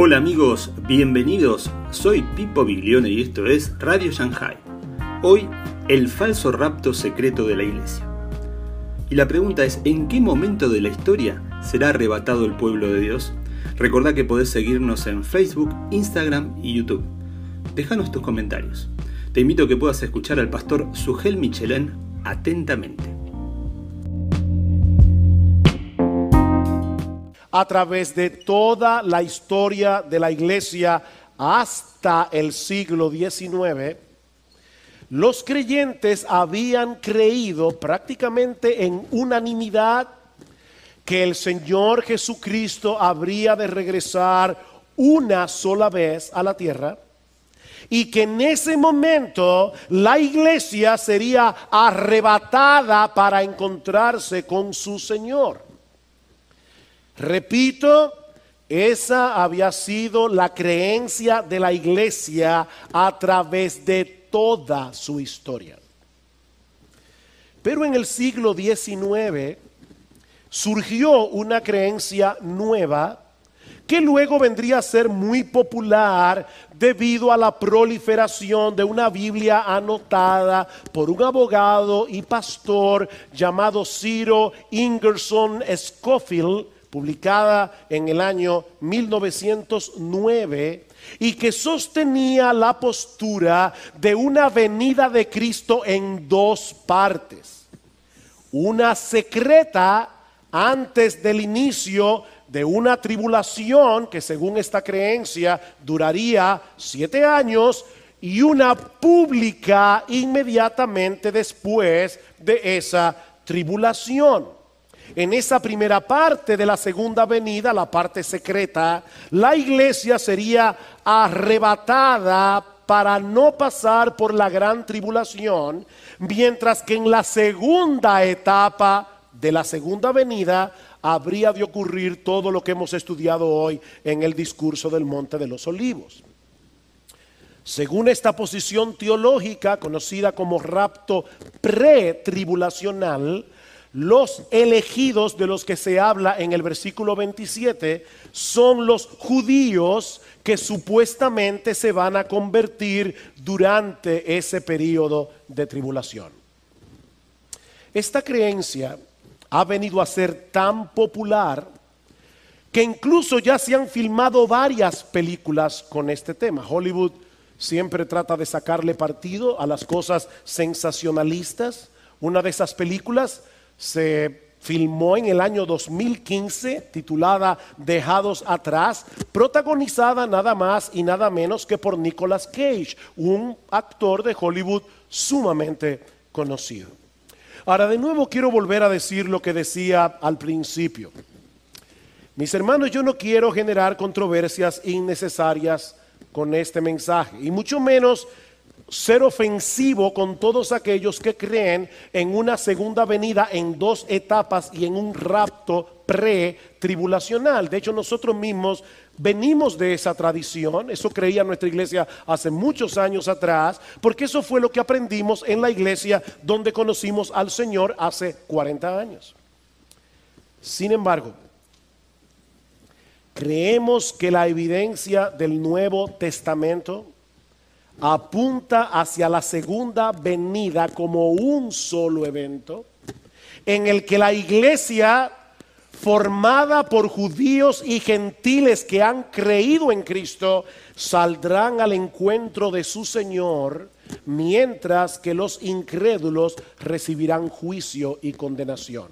Hola amigos, bienvenidos. Soy Pipo Biglione y esto es Radio Shanghai. Hoy, el falso rapto secreto de la iglesia. Y la pregunta es, ¿en qué momento de la historia será arrebatado el pueblo de Dios? Recordá que podés seguirnos en Facebook, Instagram y YouTube. Déjanos tus comentarios. Te invito a que puedas escuchar al pastor Sugel Michelén atentamente. A través de toda la historia de la iglesia hasta el siglo XIX, los creyentes habían creído prácticamente en unanimidad que el Señor Jesucristo habría de regresar una sola vez a la tierra y que en ese momento la iglesia sería arrebatada para encontrarse con su Señor. Repito, esa había sido la creencia de la iglesia a través de toda su historia. Pero en el siglo XIX surgió una creencia nueva que luego vendría a ser muy popular debido a la proliferación de una Biblia anotada por un abogado y pastor llamado Ciro Ingerson Scofield, publicada en el año 1909 y que sostenía la postura de una venida de Cristo en dos partes. Una secreta antes del inicio de una tribulación que según esta creencia duraría siete años y una pública inmediatamente después de esa tribulación. En esa primera parte de la segunda venida, la parte secreta, la iglesia sería arrebatada para no pasar por la gran tribulación, mientras que en la segunda etapa de la segunda venida habría de ocurrir todo lo que hemos estudiado hoy en el discurso del Monte de los Olivos. Según esta posición teológica, conocida como rapto pretribulacional, los elegidos de los que se habla en el versículo 27 son los judíos que supuestamente se van a convertir durante ese periodo de tribulación. Esta creencia ha venido a ser tan popular que incluso ya se han filmado varias películas con este tema. Hollywood siempre trata de sacarle partido a las cosas sensacionalistas. Una de esas películas se filmó en el año 2015 titulada Dejados atrás, protagonizada nada más y nada menos que por Nicolas Cage, un actor de Hollywood sumamente conocido. Ahora de nuevo quiero volver a decir lo que decía al principio. Mis hermanos, yo no quiero generar controversias innecesarias con este mensaje, y mucho menos ser ofensivo con todos aquellos que creen en una segunda venida en dos etapas y en un rapto pre-tribulacional. De hecho, nosotros mismos venimos de esa tradición, eso creía nuestra iglesia hace muchos años atrás, porque eso fue lo que aprendimos en la iglesia donde conocimos al Señor hace 40 años. Sin embargo, creemos que la evidencia del Nuevo Testamento apunta hacia la segunda venida como un solo evento en el que la iglesia formada por judíos y gentiles que han creído en Cristo saldrán al encuentro de su Señor, mientras que los incrédulos recibirán juicio y condenación.